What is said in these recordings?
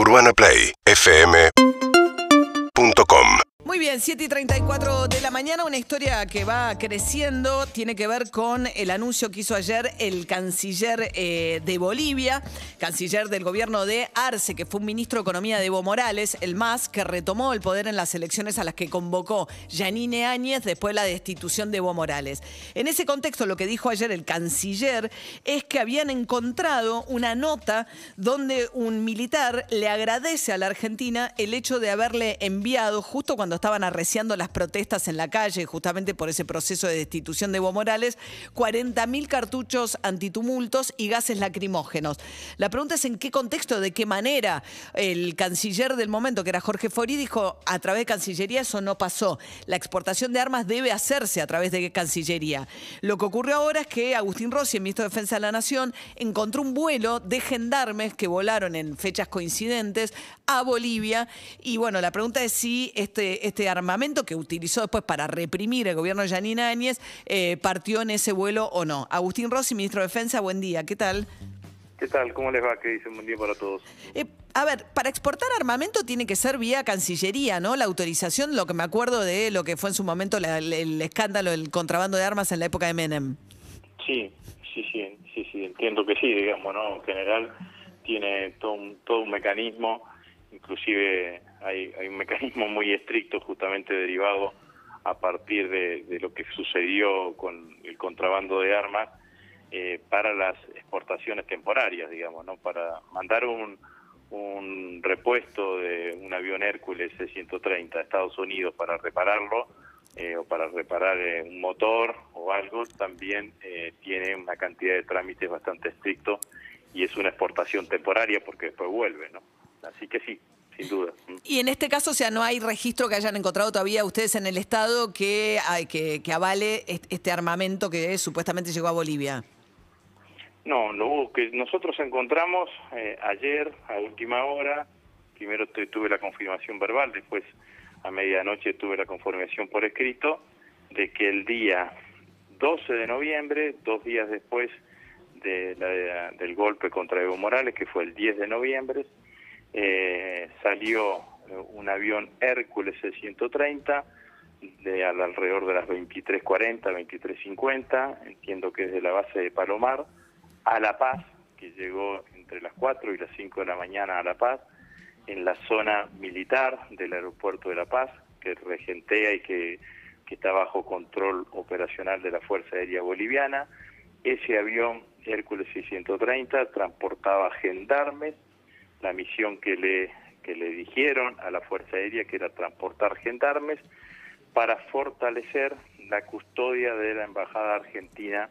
UrbanaPlayFM.com Muy bien, 7 y 34 de la mañana, una historia que va creciendo, tiene que ver con el anuncio que hizo ayer el canciller eh, de Bolivia, canciller del gobierno de Arce, que fue un ministro de Economía de Evo Morales, el MAS, que retomó el poder en las elecciones a las que convocó Yanine Áñez después de la destitución de Evo Morales. En ese contexto, lo que dijo ayer el canciller es que habían encontrado una nota donde un militar le agradece a la Argentina el hecho de haberle enviado justo cuando estaban arreciando las protestas en la calle, justamente por ese proceso de destitución de Evo Morales, 40.000 cartuchos antitumultos y gases lacrimógenos. La pregunta es en qué contexto, de qué manera el canciller del momento, que era Jorge Fori, dijo a través de Cancillería eso no pasó. La exportación de armas debe hacerse a través de Cancillería. Lo que ocurrió ahora es que Agustín Rossi, el ministro de Defensa de la Nación, encontró un vuelo de gendarmes que volaron en fechas coincidentes a Bolivia. Y bueno, la pregunta es si este, este armamento que utilizó después para reprimir el gobierno de Yanina Áñez eh, partió en ese vuelo o no. Agustín Rossi, ministro de Defensa, buen día, ¿qué tal? ¿Qué tal? ¿Cómo les va? ¿Qué dicen? Buen día para todos. Eh, a ver, para exportar armamento tiene que ser vía Cancillería, ¿no? La autorización, lo que me acuerdo de lo que fue en su momento la- el, el escándalo del contrabando de armas en la época de Menem. Sí, sí, sí, sí, sí, entiendo que sí, digamos, ¿no? En general tiene todo un, todo un mecanismo, inclusive hay, hay un mecanismo muy estricto justamente derivado a partir de, de lo que sucedió con el contrabando de armas eh, para las exportaciones temporarias, digamos, ¿no? Para mandar un, un repuesto de un avión Hércules C-130 a Estados Unidos para repararlo eh, o para reparar eh, un motor o algo, también eh, tiene una cantidad de trámites bastante estrictos y es una exportación temporaria porque después vuelve, ¿no? Así que sí. Y en este caso, o sea, no hay registro que hayan encontrado todavía ustedes en el Estado que, que, que avale est- este armamento que supuestamente llegó a Bolivia. No, lo que nosotros encontramos eh, ayer a última hora, primero tu- tuve la confirmación verbal, después a medianoche tuve la confirmación por escrito de que el día 12 de noviembre, dos días después de la- del golpe contra Evo Morales, que fue el 10 de noviembre, eh, salió un avión Hércules C-130 de al- alrededor de las 23.40, 23.50, entiendo que es de la base de Palomar, a La Paz, que llegó entre las 4 y las 5 de la mañana a La Paz, en la zona militar del aeropuerto de La Paz, que regentea y que, que está bajo control operacional de la Fuerza Aérea Boliviana. Ese avión Hércules 630 transportaba gendarmes, la misión que le, le dijeron a la Fuerza Aérea, que era transportar gendarmes, para fortalecer la custodia de la Embajada Argentina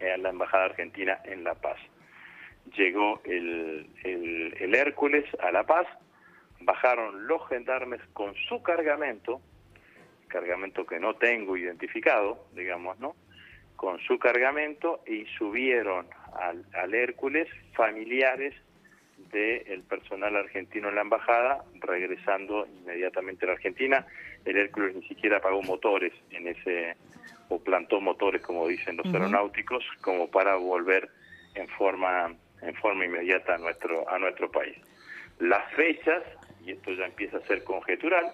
eh, la Embajada Argentina en La Paz. Llegó el, el, el Hércules a La Paz, bajaron los gendarmes con su cargamento, cargamento que no tengo identificado, digamos, ¿no? Con su cargamento y subieron al, al Hércules familiares del personal argentino en la embajada, regresando inmediatamente a la Argentina. El Hércules ni siquiera pagó motores en ese, o plantó motores, como dicen los aeronáuticos, como para volver en forma, en forma inmediata a nuestro, a nuestro país. Las fechas, y esto ya empieza a ser conjetural,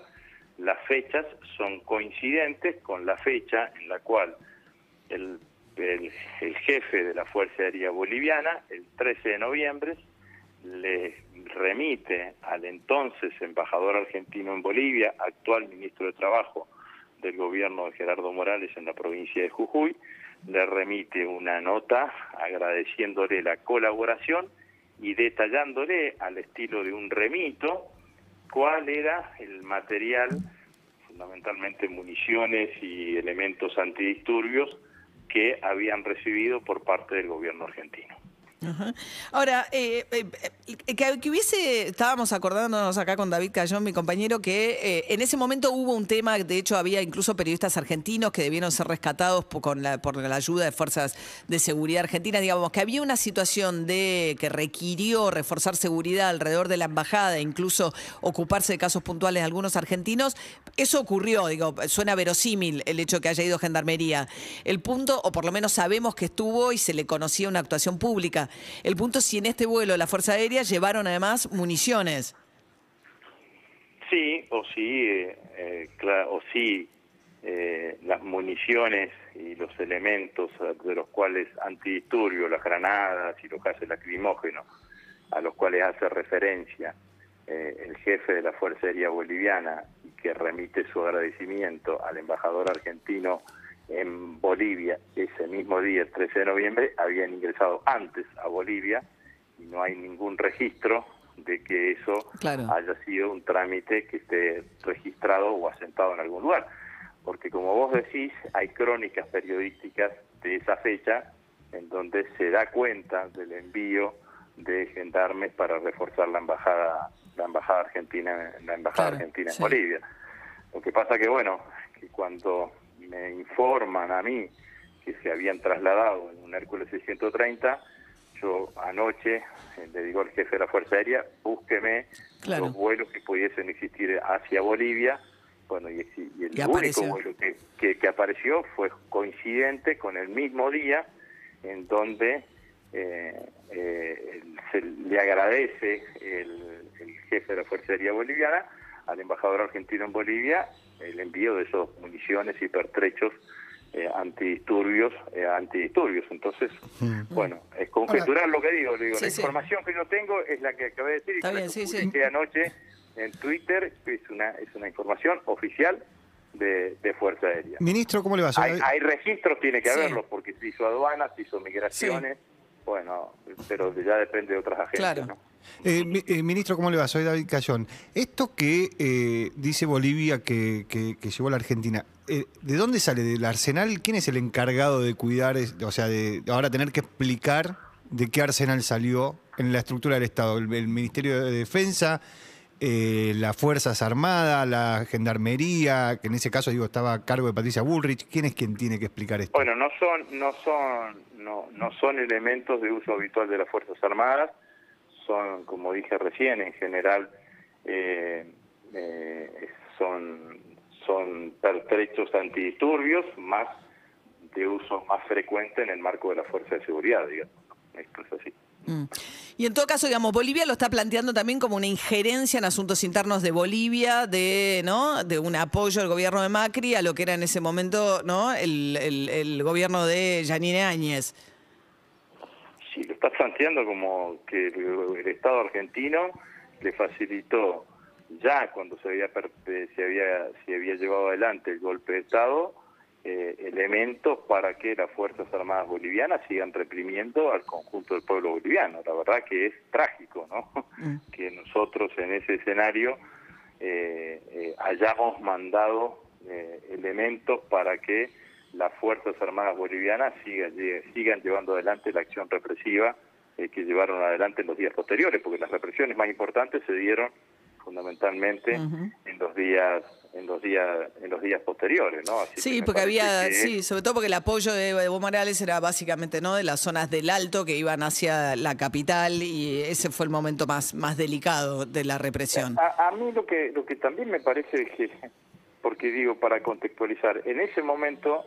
las fechas son coincidentes con la fecha en la cual el, el, el jefe de la Fuerza Aérea Boliviana, el 13 de noviembre, le remite al entonces embajador argentino en Bolivia, actual ministro de Trabajo del gobierno de Gerardo Morales en la provincia de Jujuy, le remite una nota agradeciéndole la colaboración y detallándole al estilo de un remito cuál era el material, fundamentalmente municiones y elementos antidisturbios que habían recibido por parte del gobierno argentino. Ahora, eh, eh, eh, que, hubiese, estábamos acordándonos acá con David Cayón, mi compañero, que eh, en ese momento hubo un tema, de hecho había incluso periodistas argentinos que debieron ser rescatados por, con la, por la ayuda de fuerzas de seguridad argentinas, digamos, que había una situación de que requirió reforzar seguridad alrededor de la embajada, incluso ocuparse de casos puntuales de algunos argentinos. Eso ocurrió, digo, suena verosímil el hecho de que haya ido gendarmería. El punto, o por lo menos sabemos que estuvo y se le conocía una actuación pública. El punto si en este vuelo la Fuerza Aérea Llevaron además municiones. Sí, o sí, eh, o sí, eh, las municiones y los elementos eh, de los cuales antidisturbios, las granadas y los gases lacrimógenos, a los cuales hace referencia eh, el jefe de la Fuerza Aérea Boliviana y que remite su agradecimiento al embajador argentino en Bolivia ese mismo día, el 13 de noviembre, habían ingresado antes a Bolivia y no hay ningún registro de que eso Claro. haya sido un trámite que esté registrado o asentado en algún lugar. Porque como vos decís, hay crónicas periodísticas de esa fecha en donde se da cuenta del envío de gendarmes para reforzar la embajada la embajada argentina la embajada Claro, argentina en sí. Bolivia. Lo que pasa que bueno, que cuando me informan a mí que se habían trasladado en un Hércules 630, yo anoche eh, le digo al jefe de la Fuerza Aérea, búsqueme Claro. los vuelos que pudiesen existir hacia Bolivia. Bueno, y, el único apareció. vuelo que, que, que apareció fue coincidente con el mismo día en donde eh, eh, se le agradece el, el jefe de la Fuerza Aérea Boliviana al embajador argentino en Bolivia el envío de esos municiones y pertrechos eh, antidisturbios, eh, antidisturbios. Entonces, bueno, es conjetural lo que digo. le digo Sí, la sí. información que yo tengo es la que acabé de decir y Está que la bien, que sí, anoche en Twitter, que es una, es una información oficial de, de Fuerza Aérea. Ministro, ¿cómo le va? Hay, hay registros, tiene que Sí. haberlos, porque se hizo aduanas, se hizo migraciones, bueno, pero ya depende de otras agencias. Claro. ¿no? Eh, mi- eh, ministro, ¿cómo le va? Soy David Cayón. Esto que eh, dice Bolivia que, que- que llevó a la Argentina, eh, ¿de dónde sale? ¿Del arsenal? ¿Quién es el encargado de cuidar, o sea, de ahora tener que explicar de qué arsenal salió en la estructura del Estado? ¿El, el Ministerio de Defensa? eh, las Fuerzas Armadas, la Gendarmería, que en ese caso digo estaba a cargo de Patricia Bullrich. ¿Quién es quien tiene que explicar esto? Bueno, no son, no son, no, no son elementos de uso habitual de las Fuerzas Armadas, son, como dije recién, en general eh, eh, son, son pertrechos antidisturbios, más de uso más frecuente en el marco de la Fuerza de Seguridad, digamos. Esto es así. Mm. Y en todo caso, digamos, Bolivia lo está planteando también como una injerencia en asuntos internos de Bolivia, de, ¿no? de un apoyo al gobierno de Macri a lo que era en ese momento ¿no? el, el- el gobierno de Yanine Áñez. Sí, lo está planteando como que el, el Estado argentino le facilitó ya cuando se había eh, se había se había llevado adelante el golpe de Estado eh, elementos para que las fuerzas armadas bolivianas sigan reprimiendo al conjunto del pueblo boliviano. La verdad que es trágico, ¿no? Que nosotros en ese escenario eh, eh, hayamos mandado eh, elementos para que las Fuerzas Armadas Bolivianas sigan, sigan llevando adelante la acción represiva eh, que llevaron adelante en los días posteriores, porque las represiones más importantes se dieron fundamentalmente en los días en los días en los días posteriores, ¿no? Así Sí, porque había, que- sí, sobre todo porque el apoyo de Evo Morales era básicamente no de las zonas del Alto que iban hacia la capital y ese fue el momento más, más delicado de la represión. A, a mí lo que lo que también me parece que, porque digo para contextualizar, en ese momento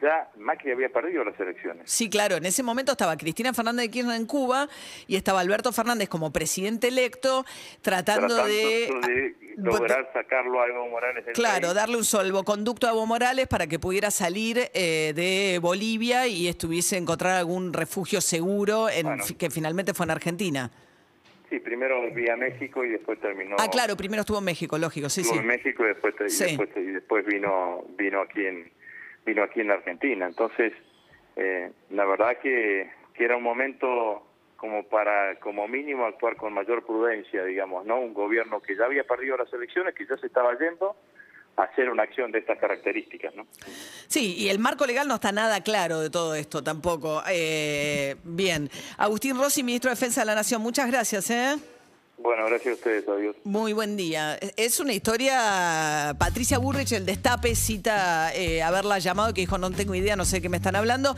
ya Macri había perdido las elecciones. Sí, claro, en ese momento estaba Cristina Fernández de Kirchner en Cuba y estaba Alberto Fernández como presidente electo tratando, tratando de... lograr sacarlo a Evo Morales del Claro, país. darle un salvoconducto a Evo Morales para que pudiera salir eh, de Bolivia y estuviese encontrar algún refugio seguro en, Bueno. que finalmente fue en Argentina. Sí, primero vía México y después terminó Ah, claro, primero estuvo en México, lógico, sí, estuvo sí. en México y después, y Sí. después, y después vino vino aquí en vino aquí en Argentina. Entonces, eh, la verdad que, que era un momento como para como mínimo actuar con mayor prudencia, digamos, ¿no? Un gobierno que ya había perdido las elecciones, que ya se estaba yendo a hacer una acción de estas características, ¿no? Sí, y el marco legal no está nada claro de todo esto tampoco. Eh, bien. Agustín Rossi, ministro de Defensa de la Nación, muchas gracias. ¿eh? Bueno, gracias a ustedes, adiós. Muy buen día. Es una historia, Patricia Burrich, el destape, cita eh, haberla llamado, que dijo, no tengo idea, no sé de qué me están hablando.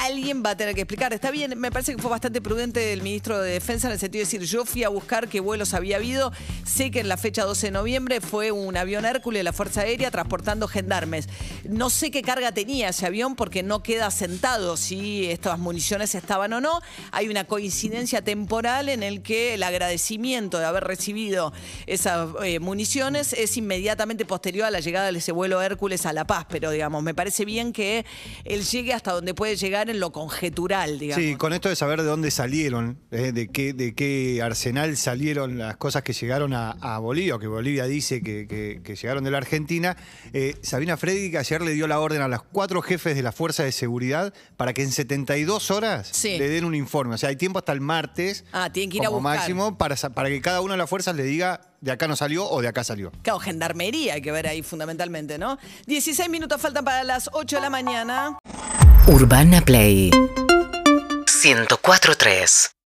Alguien va a tener que explicar. Está bien, me parece que fue bastante prudente el ministro de Defensa en el sentido de decir, yo fui a buscar qué vuelos había habido. Sé que en la fecha 12 de noviembre fue un avión Hércules de la Fuerza Aérea transportando gendarmes. No sé qué carga tenía ese avión porque no queda sentado si estas municiones estaban o no. Hay una coincidencia temporal en el que el agradecimiento de haber recibido esas eh, municiones es inmediatamente posterior a la llegada de ese vuelo Hércules a La Paz. Pero, digamos, me parece bien que él llegue hasta donde puede llegar en lo conjetural, digamos. Sí, con esto de saber de dónde salieron, eh, de, qué, de qué arsenal salieron las cosas que llegaron a, a Bolivia, o que Bolivia dice que, que- que llegaron de la Argentina, eh, Sabina Freddy ayer le dio la orden a los cuatro jefes de la Fuerza de Seguridad para que en 72 horas Sí. le den un informe. O sea, hay tiempo hasta el martes. Ah, tienen que ir a como buscar. máximo para, para que cada una de las fuerzas le diga de acá no salió o de acá salió. Claro, gendarmería hay que ver ahí fundamentalmente, ¿no? 16 minutos faltan para las 8 de la mañana. Urbana Play 104.3